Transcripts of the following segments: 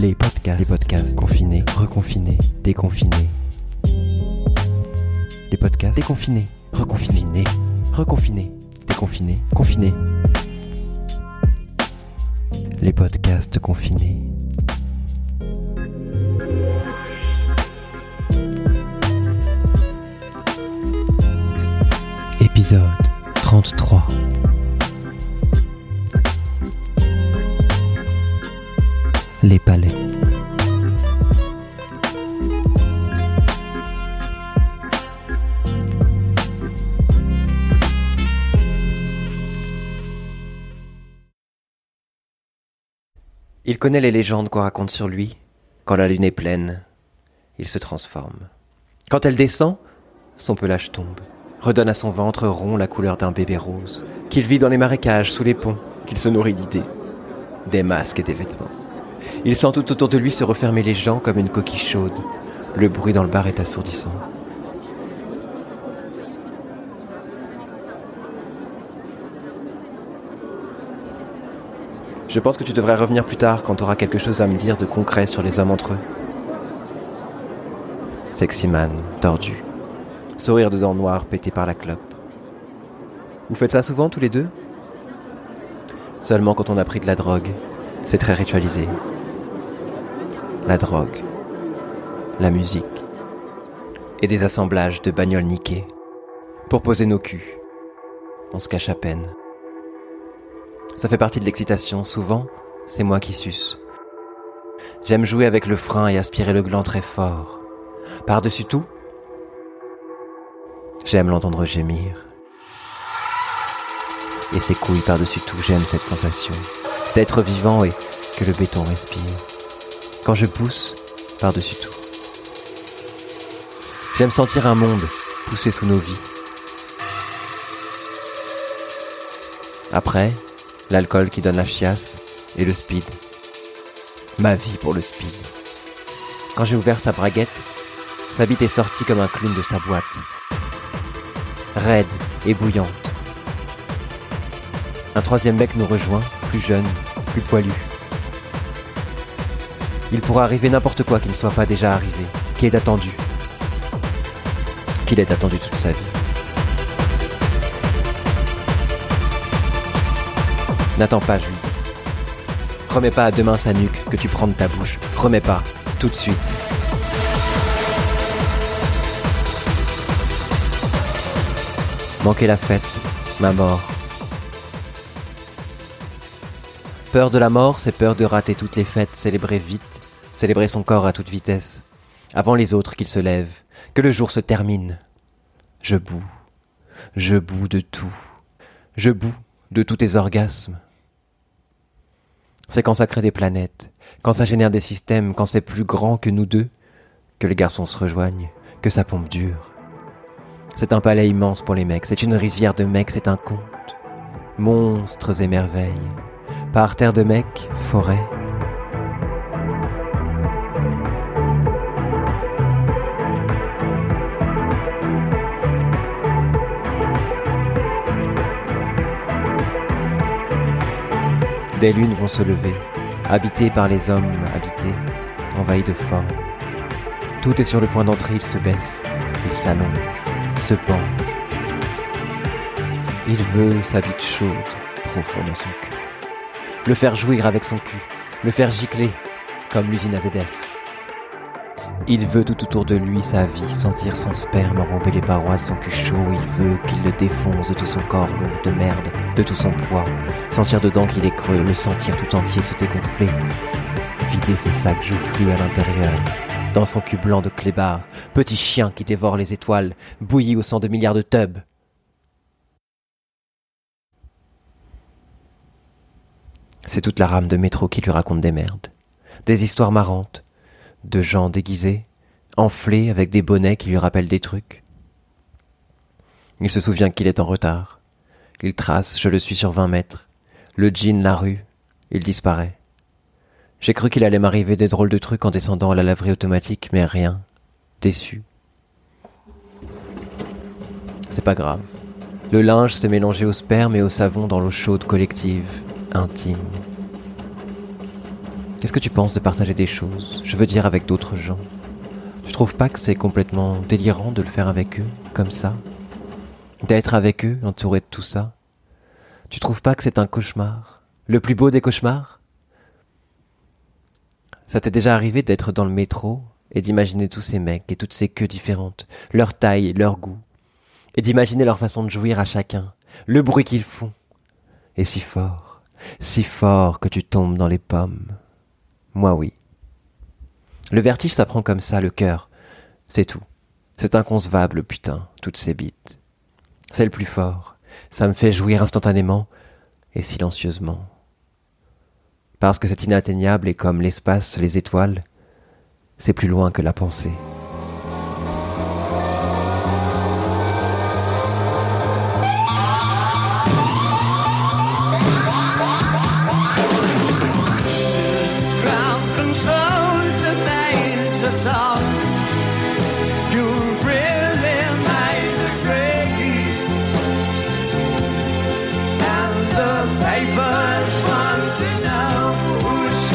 Les podcasts. Les podcasts confinés, reconfinés, déconfinés. Les podcasts déconfinés, reconfinés, reconfinés, déconfinés, confinés. Les podcasts confinés. Épisode 33. Les palais. Il connaît les légendes qu'on raconte sur lui. Quand la lune est pleine, il se transforme. Quand elle descend, son pelage tombe, redonne à son ventre rond la couleur d'un bébé rose, qu'il vit dans les marécages, sous les ponts, qu'il se nourrit d'idées, des masques et des vêtements. Il sent tout autour de lui se refermer les gens comme une coquille chaude. Le bruit dans le bar est assourdissant. Je pense que tu devrais revenir plus tard quand tu auras quelque chose à me dire de concret sur les hommes entre eux. Sexy man, tordu. Sourire de dents noires pété par la clope. Vous faites ça souvent tous les deux? Seulement quand on a pris de la drogue. C'est très ritualisé. La drogue. La musique. Et des assemblages de bagnoles niquées. Pour poser nos culs. On se cache à peine. Ça fait partie de l'excitation. Souvent, c'est moi qui suce. J'aime jouer avec le frein et aspirer le gland très fort. Par-dessus tout, j'aime l'entendre gémir. Et ses couilles par-dessus tout, j'aime cette sensation d'être vivant et que le béton respire. Quand je pousse, par-dessus tout. J'aime sentir un monde pousser sous nos vies. Après, l'alcool qui donne la chiasse et le speed. Ma vie pour le speed. Quand j'ai ouvert sa braguette, sa bite est sortie comme un clown de sa boîte. Raide et bouillante. Un troisième mec nous rejoint, plus jeune, plus poilu. Il pourra arriver n'importe quoi qui ne soit pas déjà arrivé, qui est attendu. Qu'il est attendu toute sa vie. N'attends pas, je lui dis. Remets pas à demain sa nuque que tu prends de ta bouche. Remets pas, tout de suite. Manquer la fête, ma mort. Peur de la mort, c'est peur de rater toutes les fêtes, célébrer vite, célébrer son corps à toute vitesse, avant les autres qu'il se lève, que le jour se termine. Je boue, je boue de tout, je boue de tous tes orgasmes. C'est quand ça crée des planètes, quand ça génère des systèmes, quand c'est plus grand que nous deux, que les garçons se rejoignent, que ça pompe dur. C'est un palais immense pour les mecs, c'est une rivière de mecs, c'est un conte. Monstres et merveilles. Par terre de mecs, forêt. Des lunes vont se lever, habitées par les hommes habités, envahis de forme. Tout est sur le point d'entrer, il se baisse, il s'allonge, se penche. Il veut sa bite chaude, profond dans son cul. Le faire jouir avec son cul, le faire gicler, comme l'usine AZF. Il veut tout autour de lui sa vie, sentir son sperme enrober les parois de son cul chaud. Il veut qu'il le défonce de tout son corps lourd de merde, de tout son poids. Sentir dedans qu'il est creux, le sentir tout entier se dégonfler. Vider ses sacs joufflus à l'intérieur. Dans son cul blanc de clébard, petit chien qui dévore les étoiles, bouilli au sang de milliards de tubs. C'est toute la rame de métro qui lui raconte des merdes. Des histoires marrantes, de gens déguisés, enflés avec des bonnets qui lui rappellent des trucs. Il se souvient qu'il est en retard. Il trace, je le suis sur vingt mètres. Le jean, la rue. Il disparaît. J'ai cru qu'il allait m'arriver des drôles de trucs en descendant à la laverie automatique, mais rien. Déçu. C'est pas grave. Le linge s'est mélangé au sperme et au savon dans l'eau chaude collective, intime. Qu'est-ce que tu penses de partager des choses? Je veux dire avec d'autres gens. Tu trouves pas que c'est complètement délirant de le faire avec eux, comme ça? D'être avec eux, entouré de tout ça? Tu trouves pas que c'est un cauchemar? Le plus beau des cauchemars? Ça t'est déjà arrivé d'être dans le métro et d'imaginer tous ces mecs et toutes ces queues différentes, leur taille, leur goût, et d'imaginer leur façon de jouir à chacun, le bruit qu'ils font, et si fort, si fort que tu tombes dans les pommes. Moi oui. Le vertige s'apprend comme ça, le cœur. C'est tout. C'est inconcevable, putain, toutes ces bites. C'est le plus fort. Ça me fait jouir instantanément et silencieusement. Parce que c'est inatteignable et comme l'espace, les étoiles, c'est plus loin que la pensée.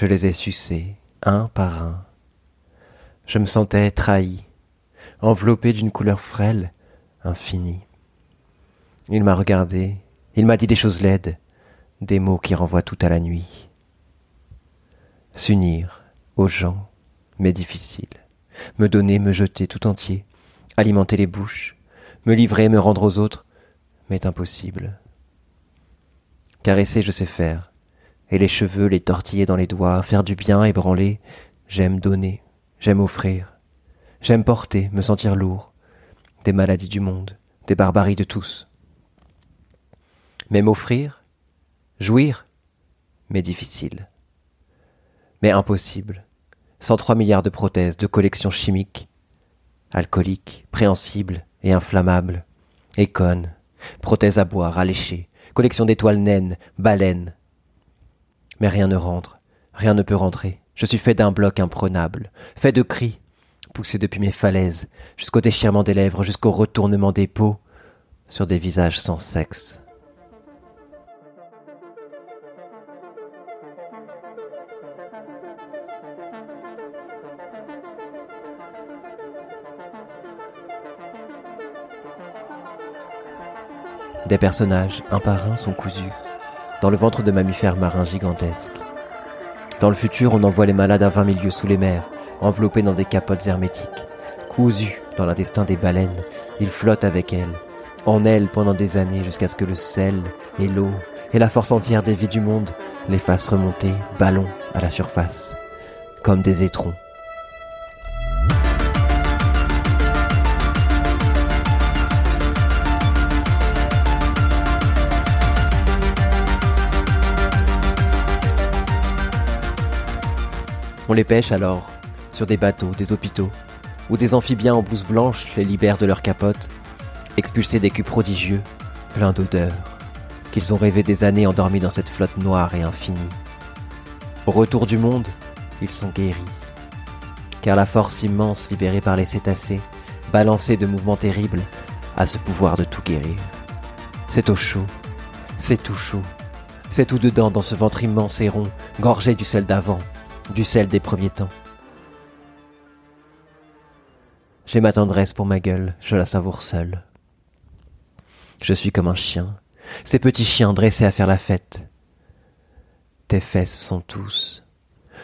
je les ai sucés, un par un. Je me sentais trahi, enveloppé d'une couleur frêle, infinie. Il m'a regardé, il m'a dit des choses laides, des mots qui renvoient tout à la nuit. S'unir aux gens, mais difficile. Me donner, me jeter tout entier, alimenter les bouches, me livrer, me rendre aux autres, m'est impossible. Caresser, je sais faire, et les cheveux, les tortiller dans les doigts, faire du bien, ébranler, j'aime donner, j'aime offrir, j'aime porter, me sentir lourd, des maladies du monde, des barbaries de tous. Mais m'offrir, jouir, mais difficile. Mais impossible, Cent trois milliards de prothèses, de collections chimiques, alcooliques, préhensibles, et inflammable, écone, prothèse à boire, à lécher, collection d'étoiles naines, baleines. Mais rien ne rentre, rien ne peut rentrer. Je suis fait d'un bloc imprenable, fait de cris, poussés depuis mes falaises, jusqu'au déchirement des lèvres, jusqu'au retournement des peaux, sur des visages sans sexe. Des personnages, un par un, sont cousus, dans le ventre de mammifères marins gigantesques. Dans le futur, on envoie les malades à vingt milieux sous les mers, enveloppés dans des capotes hermétiques. Cousus dans l'intestin des baleines, ils flottent avec elles, en elles pendant des années jusqu'à ce que le sel et l'eau et la force entière des vies du monde les fassent remonter, ballons, à la surface, comme des étrons On les pêche alors, sur des bateaux, des hôpitaux, où des amphibiens en blouse blanche les libèrent de leurs capotes, expulsés des culs prodigieux, pleins d'odeurs, qu'ils ont rêvé des années endormis dans cette flotte noire et infinie. Au retour du monde, ils sont guéris, car la force immense libérée par les cétacés, balancée de mouvements terribles, a ce pouvoir de tout guérir. C'est au chaud, c'est tout chaud, c'est tout dedans dans ce ventre immense et rond, gorgé du sel d'avant, du sel des premiers temps. J'ai ma tendresse pour ma gueule, je la savoure seule. Je suis comme un chien, ces petits chiens dressés à faire la fête. Tes fesses sont tous.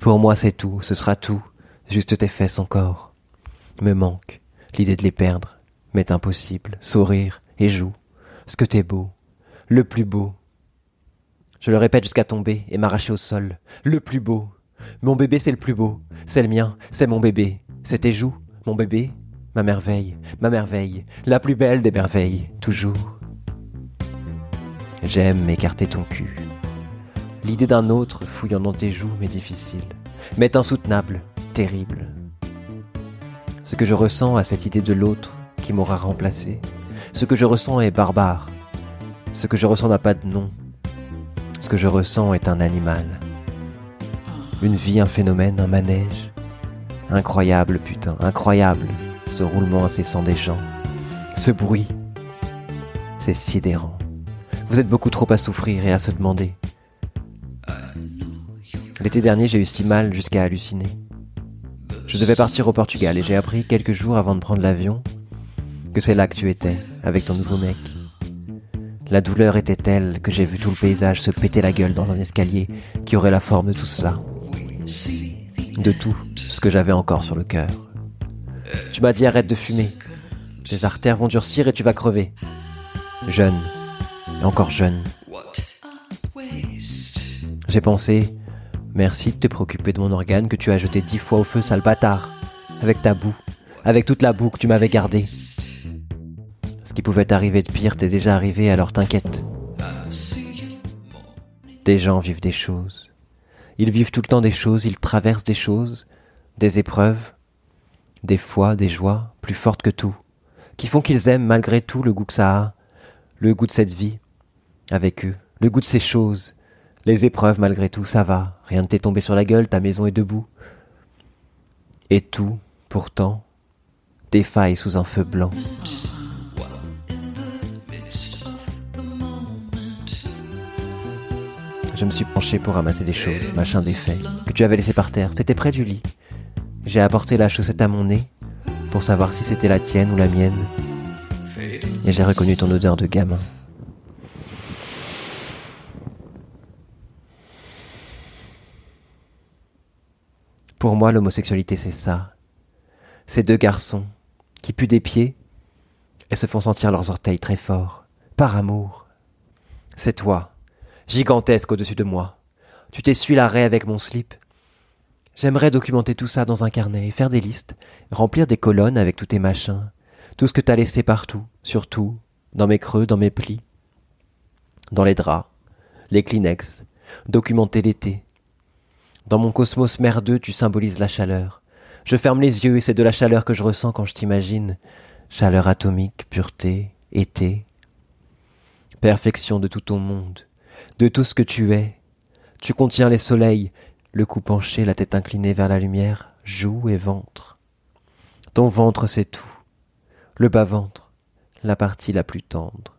Pour moi c'est tout, ce sera tout, juste tes fesses encore. Me manque l'idée de les perdre, m'est impossible, sourire et joue, ce que t'es beau, le plus beau. Je le répète jusqu'à tomber et m'arracher au sol, le plus beau, mon bébé, c'est le plus beau. C'est le mien, c'est mon bébé. C'est tes joues, mon bébé. Ma merveille, ma merveille, la plus belle des merveilles, toujours. J'aime écarter ton cul, L'idée d'un autre fouillant dans tes joues m'est difficile, m'est insoutenable, terrible. Ce que je ressens à cette idée de l'autre qui m'aura remplacé, ce que je ressens est barbare. Ce que je ressens n'a pas de nom. Ce que je ressens est un animal. Une vie, un phénomène, un manège. Incroyable, putain, incroyable, ce roulement incessant des gens. Ce bruit. C'est sidérant. Vous êtes beaucoup trop à souffrir et à se demander. L'été dernier, j'ai eu si mal jusqu'à halluciner. Je devais partir au Portugal et j'ai appris quelques jours avant de prendre l'avion que c'est là que tu étais, avec ton nouveau mec. La douleur était telle que j'ai vu tout le paysage se péter la gueule dans un escalier qui aurait la forme de tout cela. De tout ce que j'avais encore sur le cœur. Tu m'as dit arrête de fumer. Tes artères vont durcir et tu vas crever. Jeune, encore jeune. J'ai pensé, merci de te préoccuper de mon organe que tu as jeté dix fois au feu, sale bâtard. Avec ta boue, avec toute la boue que tu m'avais gardée. Ce qui pouvait arriver de pire t'est déjà arrivé, alors t'inquiète. Des gens vivent des choses. Ils vivent tout le temps des choses, ils traversent des choses, des épreuves, des fois des joies plus fortes que tout, qui font qu'ils aiment malgré tout le goût que ça a, le goût de cette vie, avec eux, le goût de ces choses, les épreuves malgré tout, ça va, rien ne t'est tombé sur la gueule, ta maison est debout. Et tout, pourtant, défaille sous un feu blanc. Je me suis penché pour ramasser des choses, machin d'effet, que tu avais laissé par terre. C'était près du lit. J'ai apporté la chaussette à mon nez pour savoir si c'était la tienne ou la mienne. Et j'ai reconnu ton odeur de gamin. Pour moi, l'homosexualité, c'est ça. Ces deux garçons qui puent des pieds et se font sentir leurs orteils très forts, par amour. C'est toi, gigantesque au-dessus de moi. Tu t'essuies la raie avec mon slip. J'aimerais documenter tout ça dans un carnet, faire des listes, remplir des colonnes avec tous tes machins, tout ce que t'as laissé partout, surtout, dans mes creux, dans mes plis, dans les draps, les Kleenex, documenter l'été. Dans mon cosmos merdeux, tu symbolises la chaleur. Je ferme les yeux et c'est de la chaleur que je ressens quand je t'imagine. Chaleur atomique, pureté, été. Perfection de tout ton monde de tout ce que tu es. Tu contiens les soleils, le cou penché, la tête inclinée vers la lumière, joue et ventre. Ton ventre, c'est tout. Le bas-ventre, la partie la plus tendre.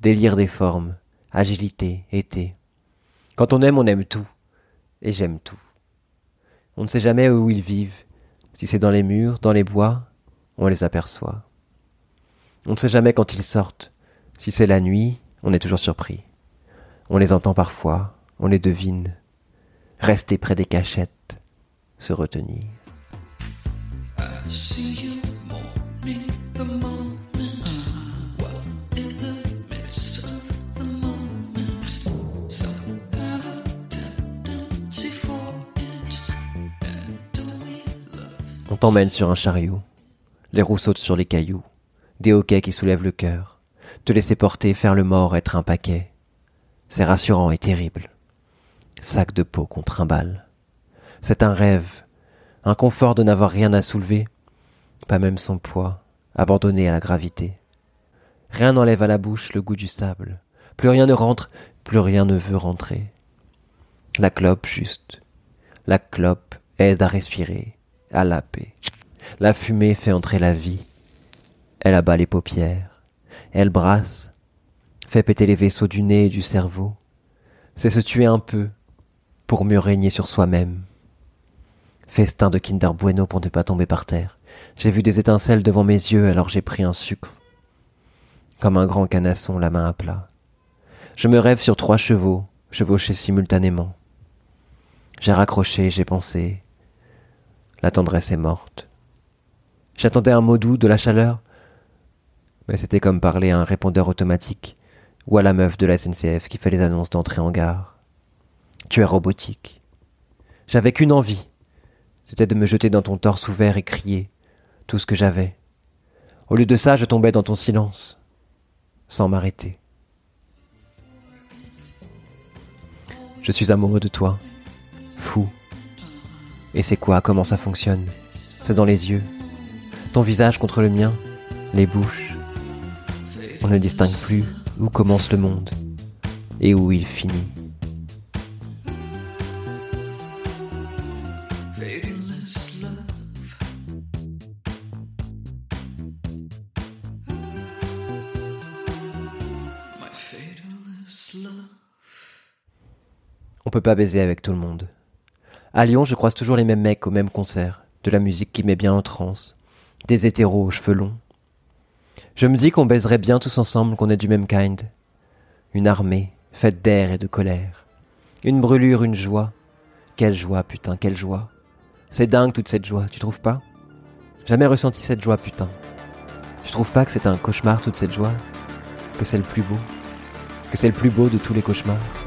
Délire des formes, agilité, été. Quand on aime, on aime tout. Et j'aime tout. On ne sait jamais où ils vivent. Si c'est dans les murs, dans les bois, on les aperçoit. On ne sait jamais quand ils sortent. Si c'est la nuit, on est toujours surpris. On les entend parfois, on les devine. Rester près des cachettes, se retenir. On t'emmène sur un chariot, les roues sautent sur les cailloux, des hoquets qui soulèvent le cœur, te laisser porter, faire le mort, être un paquet, c'est rassurant et terrible. Sac de peau contre un bal. C'est un rêve, un confort de n'avoir rien à soulever, pas même son poids, abandonné à la gravité. Rien n'enlève à la bouche le goût du sable. Plus rien ne rentre, plus rien ne veut rentrer. La clope juste. La clope aide à respirer, à la paix. La fumée fait entrer la vie. Elle abat les paupières. Elle brasse, fait péter les vaisseaux du nez et du cerveau. C'est se tuer un peu pour mieux régner sur soi-même. Festin de Kinder Bueno pour ne pas tomber par terre. J'ai vu des étincelles devant mes yeux alors j'ai pris un sucre. Comme un grand canasson, la main à plat. Je me rêve sur trois chevaux, chevauchés simultanément. J'ai raccroché, j'ai pensé. La tendresse est morte. J'attendais un mot doux, de la chaleur, mais c'était comme parler à un répondeur automatique ou à la meuf de la SNCF qui fait les annonces d'entrée en gare. Tu es robotique. J'avais qu'une envie, c'était de me jeter dans ton torse ouvert et crier tout ce que j'avais. Au lieu de ça, je tombais dans ton silence, sans m'arrêter. Je suis amoureux de toi. Fou. Et c'est quoi Comment ça fonctionne? C'est dans les yeux. Ton visage contre le mien. Les bouches. On ne distingue plus où commence le monde et où il finit. On peut pas baiser avec tout le monde. À Lyon, je croise toujours les mêmes mecs au même concert, de la musique qui met bien en transe, des hétéros aux cheveux longs. Je me dis qu'on baiserait bien tous ensemble, qu'on est du même kind. Une armée, faite d'air et de colère. Une brûlure, une joie. Quelle joie, putain, quelle joie. C'est dingue toute cette joie, tu trouves pas? Jamais ressenti cette joie, putain. Tu trouves pas que c'est un cauchemar toute cette joie? Que c'est le plus beau? Que c'est le plus beau de tous les cauchemars?